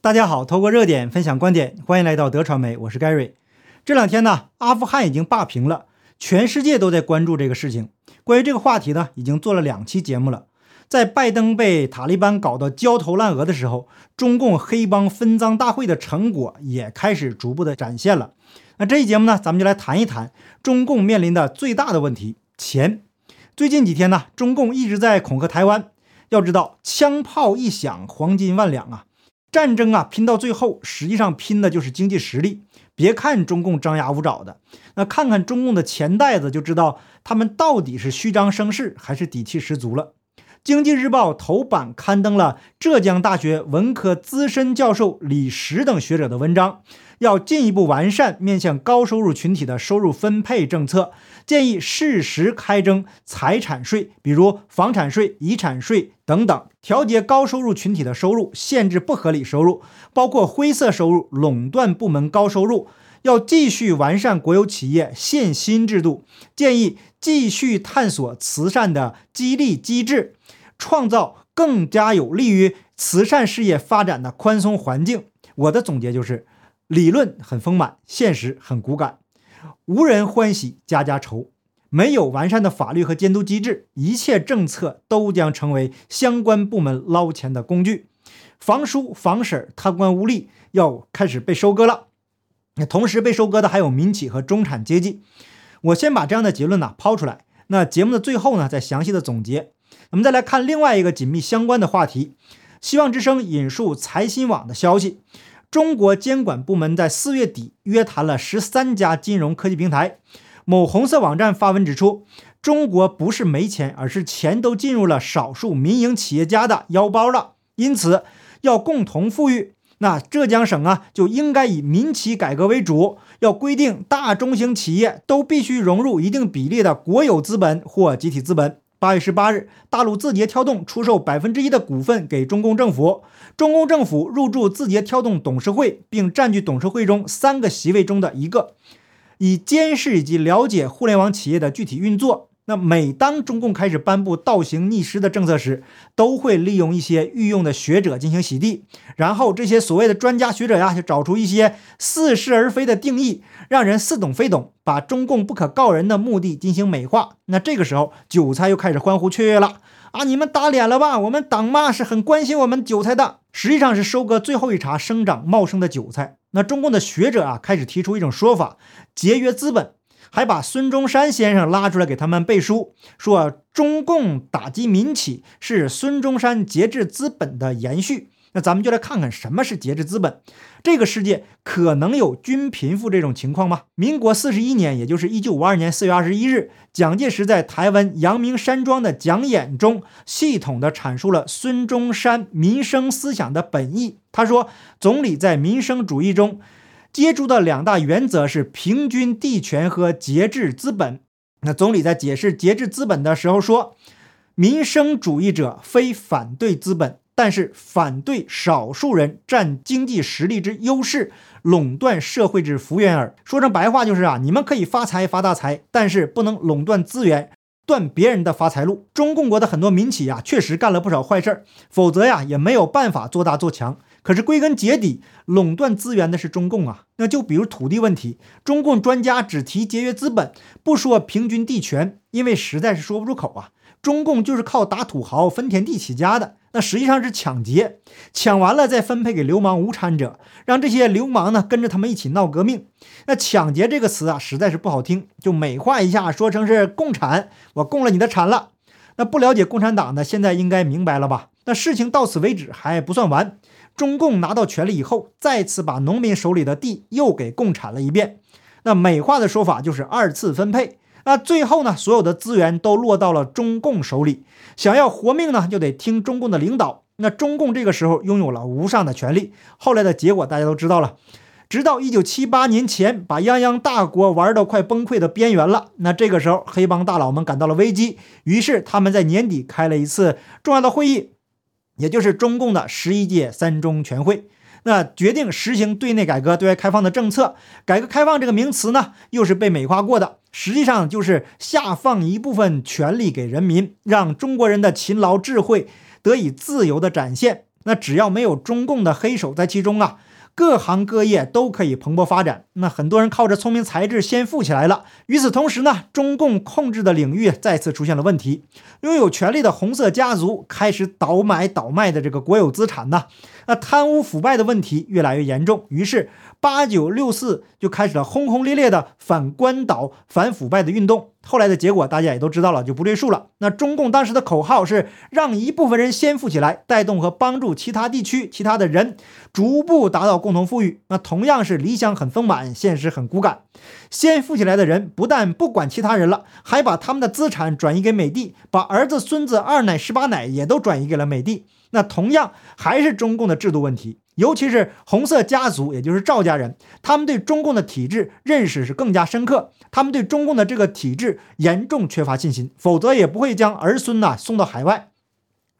大家好，透过热点分享观点，欢迎来到德传媒，我是 Gary。这两天呢，阿富汗已经霸屏了，全世界都在关注这个事情。关于这个话题呢，已经做了两期节目了。在拜登被塔利班搞得焦头烂额的时候，中共黑帮分赃大会的成果也开始逐步的展现了。那这一节目呢，咱们就来谈一谈中共面临的最大的问题——钱。最近几天呢，中共一直在恐吓台湾。要知道，枪炮一响，黄金万两啊！战争啊，拼到最后，实际上拼的就是经济实力。别看中共张牙舞爪的，那看看中共的钱袋子，就知道他们到底是虚张声势，还是底气十足了。经济日报头版刊登了浙江大学文科资深教授李石等学者的文章。要进一步完善面向高收入群体的收入分配政策，建议适时开征财产税，比如房产税、遗产税等等，调节高收入群体的收入，限制不合理收入，包括灰色收入、垄断部门高收入。要继续完善国有企业限薪制度，建议继续探索慈善的激励机制，创造更加有利于慈善事业发展的宽松环境。我的总结就是。理论很丰满，现实很骨感，无人欢喜家家愁。没有完善的法律和监督机制，一切政策都将成为相关部门捞钱的工具。房叔、房婶贪官污吏要开始被收割了。同时被收割的还有民企和中产阶级。我先把这样的结论呢抛出来。那节目的最后呢，再详细的总结。我们再来看另外一个紧密相关的话题。希望之声引述财新网的消息。中国监管部门在四月底约谈了十三家金融科技平台。某红色网站发文指出，中国不是没钱，而是钱都进入了少数民营企业家的腰包了。因此，要共同富裕，那浙江省啊就应该以民企改革为主，要规定大中型企业都必须融入一定比例的国有资本或集体资本。八月十八日，大陆字节跳动出售百分之一的股份给中共政府，中共政府入驻字节跳动董事会，并占据董事会中三个席位中的一个，以监视以及了解互联网企业的具体运作。那每当中共开始颁布倒行逆施的政策时，都会利用一些御用的学者进行洗地，然后这些所谓的专家学者呀，就找出一些似是而非的定义，让人似懂非懂，把中共不可告人的目的进行美化。那这个时候，韭菜又开始欢呼雀跃了啊！你们打脸了吧？我们党嘛是很关心我们韭菜的，实际上是收割最后一茬生长茂盛的韭菜。那中共的学者啊，开始提出一种说法：节约资本。还把孙中山先生拉出来给他们背书，说中共打击民企是孙中山节制资本的延续。那咱们就来看看什么是节制资本。这个世界可能有均贫富这种情况吗？民国四十一年，也就是一九五二年四月二十一日，蒋介石在台湾阳明山庄的讲演中，系统地阐述了孙中山民生思想的本意。他说，总理在民生主义中。接触的两大原则是平均地权和节制资本。那总理在解释节制资本的时候说，民生主义者非反对资本，但是反对少数人占经济实力之优势，垄断社会之福源耳。说成白话就是啊，你们可以发财发大财，但是不能垄断资源，断别人的发财路。中共国的很多民企呀，确实干了不少坏事儿，否则呀，也没有办法做大做强。可是归根结底，垄断资源的是中共啊。那就比如土地问题，中共专家只提节约资本，不说平均地权，因为实在是说不出口啊。中共就是靠打土豪分田地起家的，那实际上是抢劫，抢完了再分配给流氓无产者，让这些流氓呢跟着他们一起闹革命。那抢劫这个词啊，实在是不好听，就美化一下，说成是共产，我共了你的产了。那不了解共产党的，现在应该明白了吧？那事情到此为止还不算完。中共拿到权力以后，再次把农民手里的地又给共产了一遍。那美化的说法就是二次分配。那最后呢，所有的资源都落到了中共手里。想要活命呢，就得听中共的领导。那中共这个时候拥有了无上的权力。后来的结果大家都知道了。直到一九七八年前，把泱泱大国玩到快崩溃的边缘了。那这个时候，黑帮大佬们感到了危机，于是他们在年底开了一次重要的会议。也就是中共的十一届三中全会，那决定实行对内改革、对外开放的政策。改革开放这个名词呢，又是被美化过的，实际上就是下放一部分权力给人民，让中国人的勤劳智慧得以自由的展现。那只要没有中共的黑手在其中啊。各行各业都可以蓬勃发展，那很多人靠着聪明才智先富起来了。与此同时呢，中共控制的领域再次出现了问题，拥有权力的红色家族开始倒买倒卖的这个国有资产呢，那贪污腐败的问题越来越严重，于是。八九六四就开始了轰轰烈烈的反关岛、反腐败的运动。后来的结果大家也都知道了，就不赘述了。那中共当时的口号是让一部分人先富起来，带动和帮助其他地区、其他的人逐步达到共同富裕。那同样是理想很丰满，现实很骨感。先富起来的人不但不管其他人了，还把他们的资产转移给美帝，把儿子、孙子、二奶、十八奶也都转移给了美帝。那同样还是中共的制度问题。尤其是红色家族，也就是赵家人，他们对中共的体制认识是更加深刻，他们对中共的这个体制严重缺乏信心，否则也不会将儿孙呐送到海外。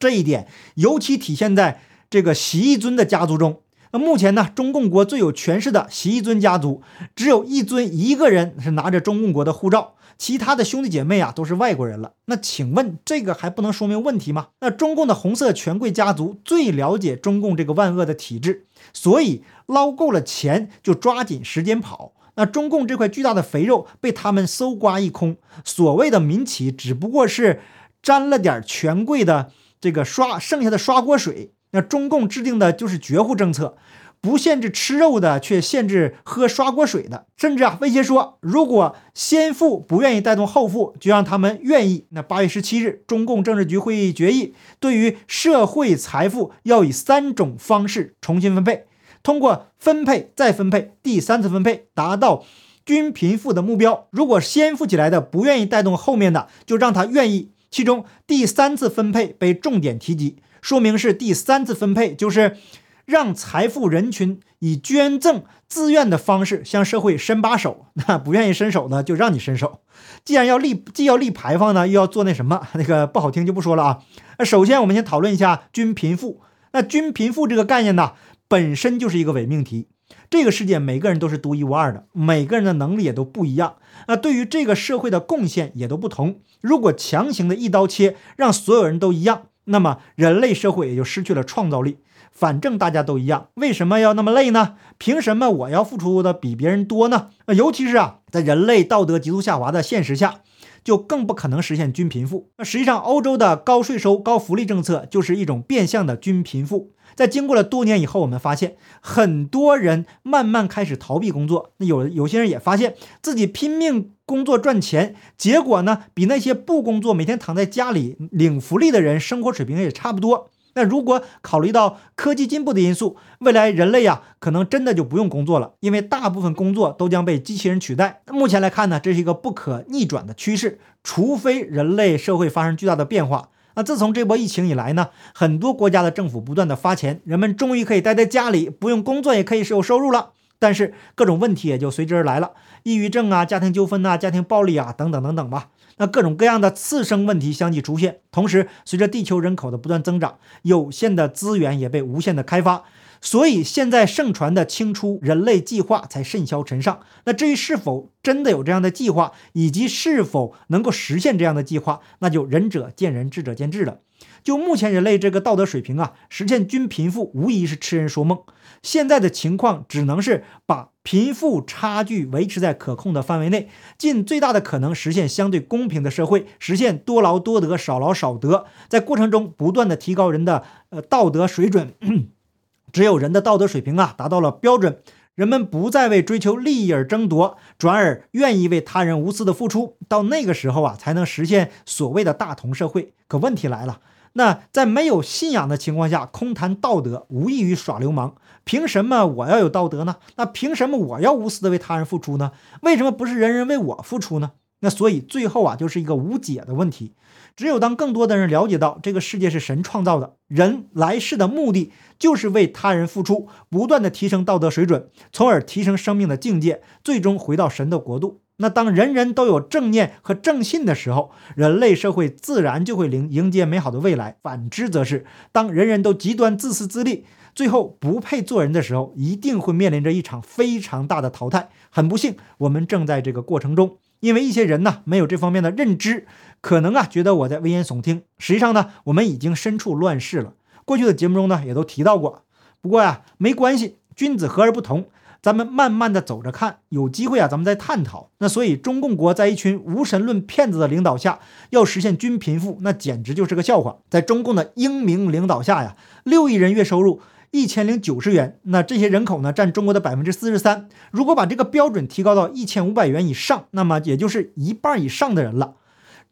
这一点尤其体现在这个习义尊的家族中。那目前呢，中共国最有权势的习义尊家族，只有一尊一个人是拿着中共国的护照。其他的兄弟姐妹啊都是外国人了，那请问这个还不能说明问题吗？那中共的红色权贵家族最了解中共这个万恶的体制，所以捞够了钱就抓紧时间跑。那中共这块巨大的肥肉被他们搜刮一空，所谓的民企只不过是沾了点权贵的这个刷剩下的刷锅水。那中共制定的就是绝户政策。不限制吃肉的，却限制喝刷锅水的，甚至啊威胁说，如果先富不愿意带动后富，就让他们愿意。那八月十七日，中共政治局会议决议，对于社会财富要以三种方式重新分配，通过分配再分配，第三次分配达到均贫富的目标。如果先富起来的不愿意带动后面的，就让他愿意。其中第三次分配被重点提及，说明是第三次分配就是。让财富人群以捐赠、自愿的方式向社会伸把手，那不愿意伸手呢，就让你伸手。既然要立，既要立牌坊呢，又要做那什么，那个不好听就不说了啊。那首先我们先讨论一下均贫富。那均贫富这个概念呢，本身就是一个伪命题。这个世界每个人都是独一无二的，每个人的能力也都不一样，那对于这个社会的贡献也都不同。如果强行的一刀切，让所有人都一样，那么人类社会也就失去了创造力。反正大家都一样，为什么要那么累呢？凭什么我要付出的比别人多呢？尤其是啊，在人类道德急速下滑的现实下，就更不可能实现均贫富。那实际上，欧洲的高税收、高福利政策就是一种变相的均贫富。在经过了多年以后，我们发现很多人慢慢开始逃避工作。那有有些人也发现自己拼命工作赚钱，结果呢，比那些不工作、每天躺在家里领福利的人生活水平也差不多。那如果考虑到科技进步的因素，未来人类呀，可能真的就不用工作了，因为大部分工作都将被机器人取代。目前来看呢，这是一个不可逆转的趋势，除非人类社会发生巨大的变化。那自从这波疫情以来呢，很多国家的政府不断的发钱，人们终于可以待在家里，不用工作也可以是有收入了。但是各种问题也就随之而来了，抑郁症啊、家庭纠纷呐、家庭暴力啊等等等等吧。那各种各样的次生问题相继出现，同时随着地球人口的不断增长，有限的资源也被无限的开发，所以现在盛传的清除人类计划才甚嚣尘上。那至于是否真的有这样的计划，以及是否能够实现这样的计划，那就仁者见仁，智者见智了。就目前人类这个道德水平啊，实现均贫富无疑是痴人说梦。现在的情况只能是把。贫富差距维持在可控的范围内，尽最大的可能实现相对公平的社会，实现多劳多得、少劳少得，在过程中不断的提高人的呃道德水准。只有人的道德水平啊达到了标准，人们不再为追求利益而争夺，转而愿意为他人无私的付出。到那个时候啊，才能实现所谓的大同社会。可问题来了。那在没有信仰的情况下，空谈道德无异于耍流氓。凭什么我要有道德呢？那凭什么我要无私的为他人付出呢？为什么不是人人为我付出呢？那所以最后啊，就是一个无解的问题。只有当更多的人了解到这个世界是神创造的，人来世的目的就是为他人付出，不断的提升道德水准，从而提升生命的境界，最终回到神的国度。那当人人都有正念和正信的时候，人类社会自然就会迎迎接美好的未来。反之则是，当人人都极端自私自利，最后不配做人的时候，一定会面临着一场非常大的淘汰。很不幸，我们正在这个过程中，因为一些人呢没有这方面的认知，可能啊觉得我在危言耸听。实际上呢，我们已经身处乱世了。过去的节目中呢也都提到过。不过呀，没关系，君子和而不同。咱们慢慢的走着看，有机会啊，咱们再探讨。那所以，中共国在一群无神论骗子的领导下，要实现均贫富，那简直就是个笑话。在中共的英明领导下呀，六亿人月收入一千零九十元，那这些人口呢，占中国的百分之四十三。如果把这个标准提高到一千五百元以上，那么也就是一半以上的人了。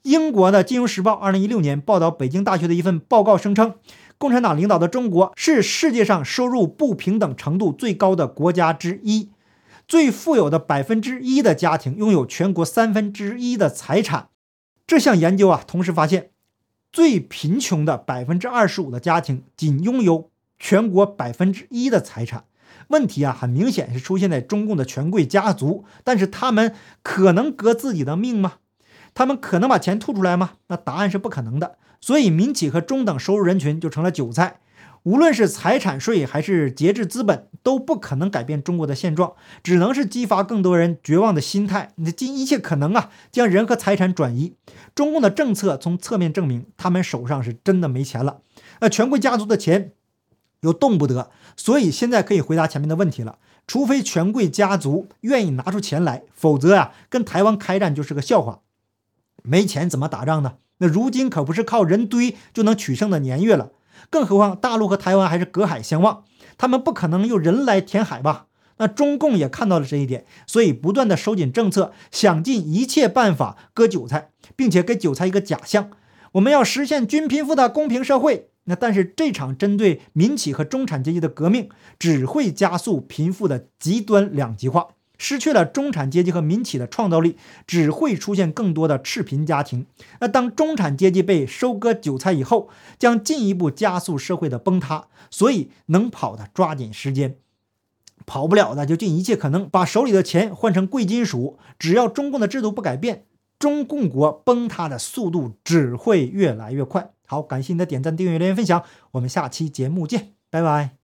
英国的《金融时报》二零一六年报道，北京大学的一份报告声称。共产党领导的中国是世界上收入不平等程度最高的国家之一，最富有的百分之一的家庭拥有全国三分之一的财产。这项研究啊，同时发现，最贫穷的百分之二十五的家庭仅拥有全国百分之一的财产。问题啊，很明显是出现在中共的权贵家族，但是他们可能革自己的命吗？他们可能把钱吐出来吗？那答案是不可能的。所以，民企和中等收入人群就成了韭菜。无论是财产税还是节制资本，都不可能改变中国的现状，只能是激发更多人绝望的心态。你尽一切可能啊，将人和财产转移。中共的政策从侧面证明，他们手上是真的没钱了。那权贵家族的钱又动不得，所以现在可以回答前面的问题了。除非权贵家族愿意拿出钱来，否则啊，跟台湾开战就是个笑话。没钱怎么打仗呢？那如今可不是靠人堆就能取胜的年月了，更何况大陆和台湾还是隔海相望，他们不可能用人来填海吧？那中共也看到了这一点，所以不断的收紧政策，想尽一切办法割韭菜，并且给韭菜一个假象：我们要实现均贫富的公平社会。那但是这场针对民企和中产阶级的革命，只会加速贫富的极端两极化。失去了中产阶级和民企的创造力，只会出现更多的赤贫家庭。那当中产阶级被收割韭菜以后，将进一步加速社会的崩塌。所以，能跑的抓紧时间，跑不了的就尽一切可能把手里的钱换成贵金属。只要中共的制度不改变，中共国崩塌的速度只会越来越快。好，感谢你的点赞、订阅、留言、分享，我们下期节目见，拜拜。